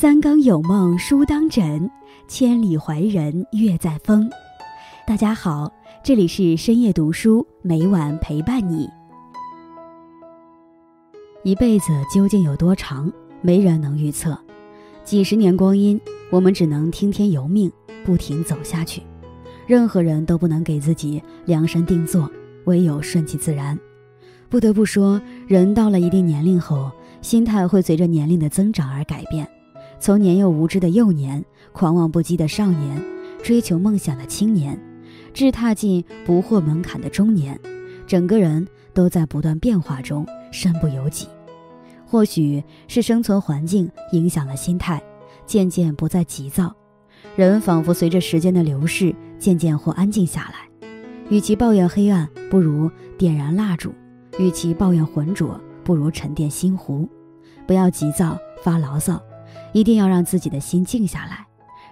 三更有梦书当枕，千里怀人月在风。大家好，这里是深夜读书，每晚陪伴你。一辈子究竟有多长？没人能预测。几十年光阴，我们只能听天由命，不停走下去。任何人都不能给自己量身定做，唯有顺其自然。不得不说，人到了一定年龄后，心态会随着年龄的增长而改变。从年幼无知的幼年，狂妄不羁的少年，追求梦想的青年，至踏进不惑门槛的中年，整个人都在不断变化中，身不由己。或许是生存环境影响了心态，渐渐不再急躁，人仿佛随着时间的流逝，渐渐或安静下来。与其抱怨黑暗，不如点燃蜡烛；与其抱怨浑浊，不如沉淀心湖。不要急躁发牢骚。一定要让自己的心静下来，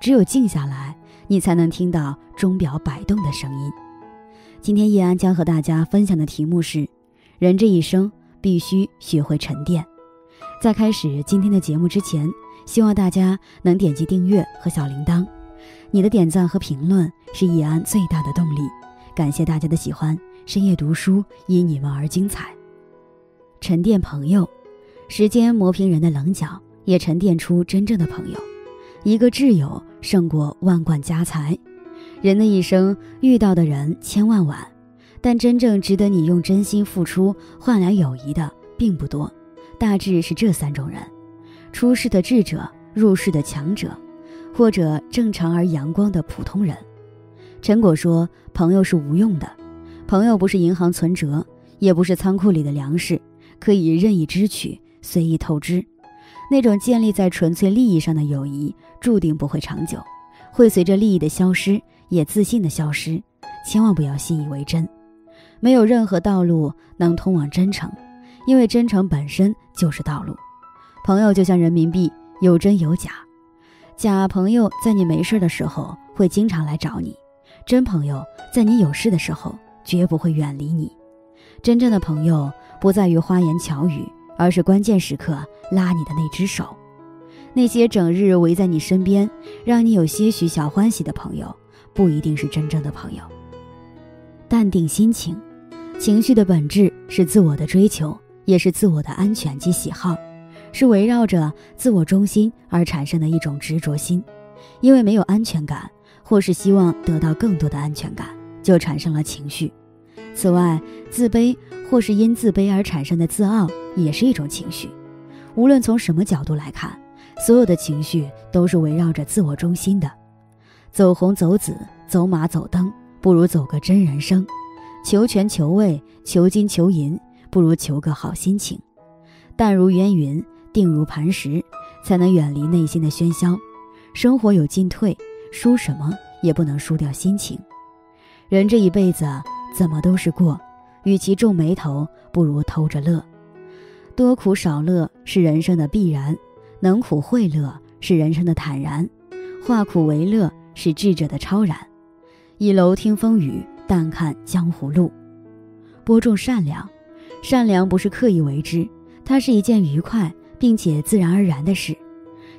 只有静下来，你才能听到钟表摆动的声音。今天叶安将和大家分享的题目是：人这一生必须学会沉淀。在开始今天的节目之前，希望大家能点击订阅和小铃铛，你的点赞和评论是叶安最大的动力。感谢大家的喜欢，深夜读书因你们而精彩。沉淀朋友，时间磨平人的棱角。也沉淀出真正的朋友，一个挚友胜过万贯家财。人的一生遇到的人千万万，但真正值得你用真心付出换来友谊的并不多。大致是这三种人：出世的智者，入世的强者，或者正常而阳光的普通人。陈果说：“朋友是无用的，朋友不是银行存折，也不是仓库里的粮食，可以任意支取，随意透支。”那种建立在纯粹利益上的友谊，注定不会长久，会随着利益的消失，也自信的消失。千万不要信以为真，没有任何道路能通往真诚，因为真诚本身就是道路。朋友就像人民币，有真有假，假朋友在你没事的时候会经常来找你，真朋友在你有事的时候绝不会远离你。真正的朋友不在于花言巧语。而是关键时刻拉你的那只手，那些整日围在你身边，让你有些许小欢喜的朋友，不一定是真正的朋友。淡定心情，情绪的本质是自我的追求，也是自我的安全及喜好，是围绕着自我中心而产生的一种执着心。因为没有安全感，或是希望得到更多的安全感，就产生了情绪。此外，自卑或是因自卑而产生的自傲。也是一种情绪，无论从什么角度来看，所有的情绪都是围绕着自我中心的。走红走紫，走马走灯，不如走个真人生；求权求位，求金求银，不如求个好心情。淡如烟云，定如磐石，才能远离内心的喧嚣。生活有进退，输什么也不能输掉心情。人这一辈子怎么都是过，与其皱眉头，不如偷着乐。多苦少乐是人生的必然，能苦会乐是人生的坦然，化苦为乐是智者的超然。倚楼听风雨，淡看江湖路。播种善良，善良不是刻意为之，它是一件愉快并且自然而然的事。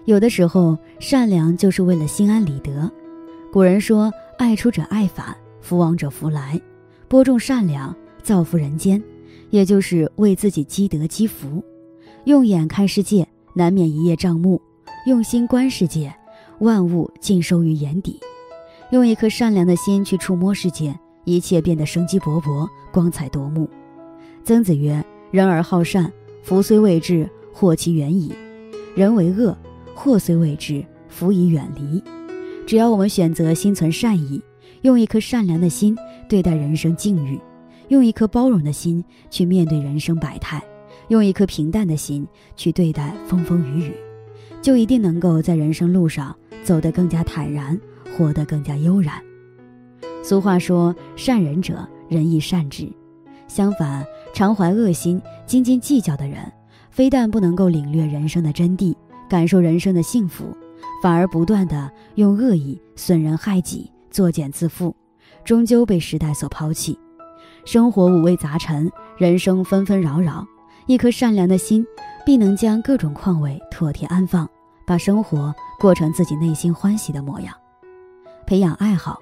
有的时候，善良就是为了心安理得。古人说：“爱出者爱返，福往者福来。”播种善良，造福人间。也就是为自己积德积福，用眼看世界，难免一叶障目；用心观世界，万物尽收于眼底。用一颗善良的心去触摸世界，一切变得生机勃勃、光彩夺目。曾子曰：“人而好善，福虽未至，祸其远矣；人为恶，祸虽未至，福已远离。”只要我们选择心存善意，用一颗善良的心对待人生境遇。用一颗包容的心去面对人生百态，用一颗平淡的心去对待风风雨雨，就一定能够在人生路上走得更加坦然，活得更加悠然。俗话说：“善人者，人亦善之。”相反，常怀恶心、斤斤计较的人，非但不能够领略人生的真谛，感受人生的幸福，反而不断的用恶意损人害己、作茧自缚，终究被时代所抛弃。生活五味杂陈，人生纷纷扰扰，一颗善良的心，必能将各种况味妥帖安放，把生活过成自己内心欢喜的模样。培养爱好，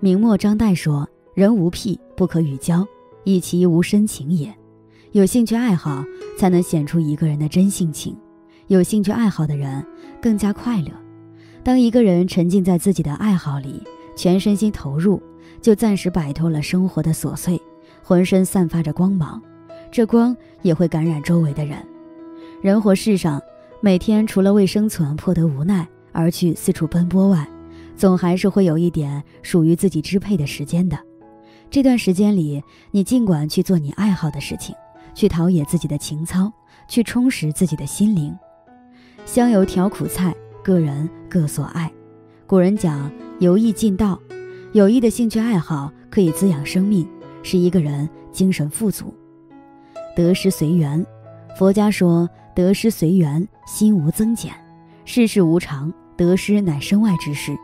明末张岱说：“人无癖不可与交，以其无深情也。”有兴趣爱好，才能显出一个人的真性情。有兴趣爱好的人更加快乐。当一个人沉浸在自己的爱好里，全身心投入，就暂时摆脱了生活的琐碎，浑身散发着光芒，这光也会感染周围的人。人活世上，每天除了为生存迫得无奈而去四处奔波外，总还是会有一点属于自己支配的时间的。这段时间里，你尽管去做你爱好的事情。去陶冶自己的情操，去充实自己的心灵。香油调苦菜，个人各所爱。古人讲由易尽道，有益的兴趣爱好可以滋养生命，是一个人精神富足。得失随缘，佛家说得失随缘，心无增减。世事无常，得失乃身外之事。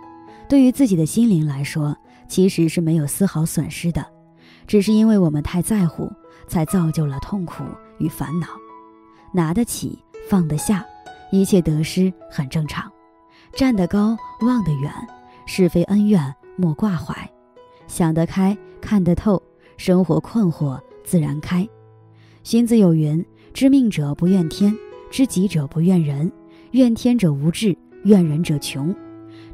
对于自己的心灵来说，其实是没有丝毫损失的，只是因为我们太在乎。才造就了痛苦与烦恼，拿得起放得下，一切得失很正常。站得高望得远，是非恩怨莫挂怀，想得开看得透，生活困惑自然开。荀子有云：“知命者不怨天，知己者不怨人。怨天者无志，怨人者穷。”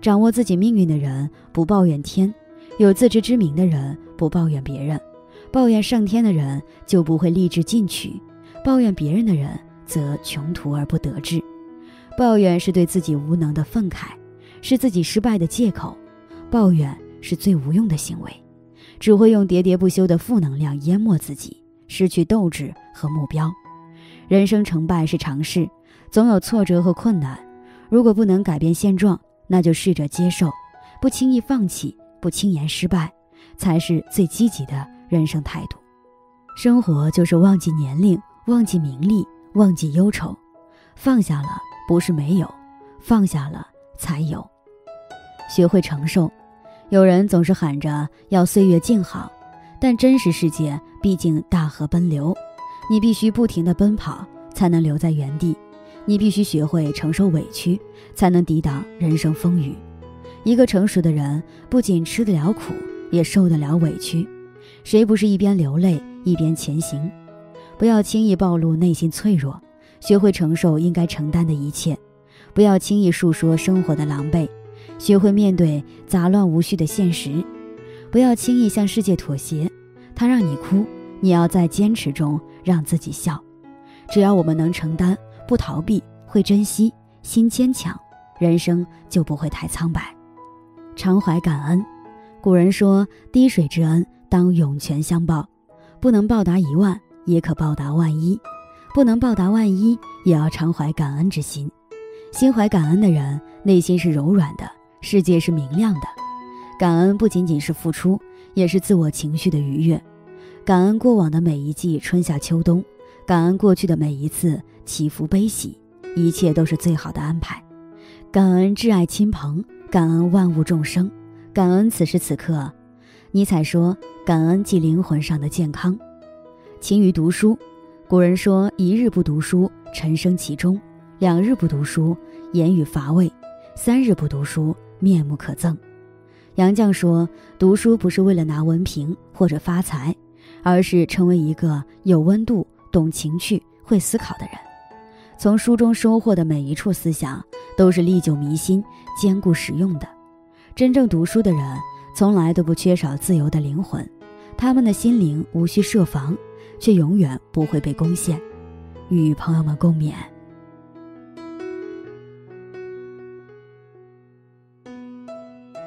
掌握自己命运的人不抱怨天，有自知之明的人不抱怨别人。抱怨上天的人就不会立志进取，抱怨别人的人则穷途而不得志。抱怨是对自己无能的愤慨，是自己失败的借口。抱怨是最无用的行为，只会用喋喋不休的负能量淹没自己，失去斗志和目标。人生成败是常事，总有挫折和困难。如果不能改变现状，那就试着接受，不轻易放弃，不轻言失败，才是最积极的。人生态度，生活就是忘记年龄，忘记名利，忘记忧愁，放下了不是没有，放下了才有。学会承受，有人总是喊着要岁月静好，但真实世界毕竟大河奔流，你必须不停地奔跑才能留在原地，你必须学会承受委屈，才能抵挡人生风雨。一个成熟的人，不仅吃得了苦，也受得了委屈。谁不是一边流泪一边前行？不要轻易暴露内心脆弱，学会承受应该承担的一切；不要轻易诉说生活的狼狈，学会面对杂乱无序的现实；不要轻易向世界妥协，他让你哭，你要在坚持中让自己笑。只要我们能承担，不逃避，会珍惜，心坚强，人生就不会太苍白。常怀感恩，古人说：“滴水之恩。”当涌泉相报，不能报答一万，也可报答万一；不能报答万一，也要常怀感恩之心。心怀感恩的人，内心是柔软的，世界是明亮的。感恩不仅仅是付出，也是自我情绪的愉悦。感恩过往的每一季春夏秋冬，感恩过去的每一次起伏悲喜，一切都是最好的安排。感恩挚爱亲朋，感恩万物众生，感恩此时此刻。尼采说：“感恩即灵魂上的健康。”勤于读书，古人说：“一日不读书，沉生其中；两日不读书，言语乏味；三日不读书，面目可憎。”杨绛说：“读书不是为了拿文凭或者发财，而是成为一个有温度、懂情趣、会思考的人。从书中收获的每一处思想，都是历久弥新、坚固实用的。真正读书的人。”从来都不缺少自由的灵魂，他们的心灵无需设防，却永远不会被攻陷。与朋友们共勉。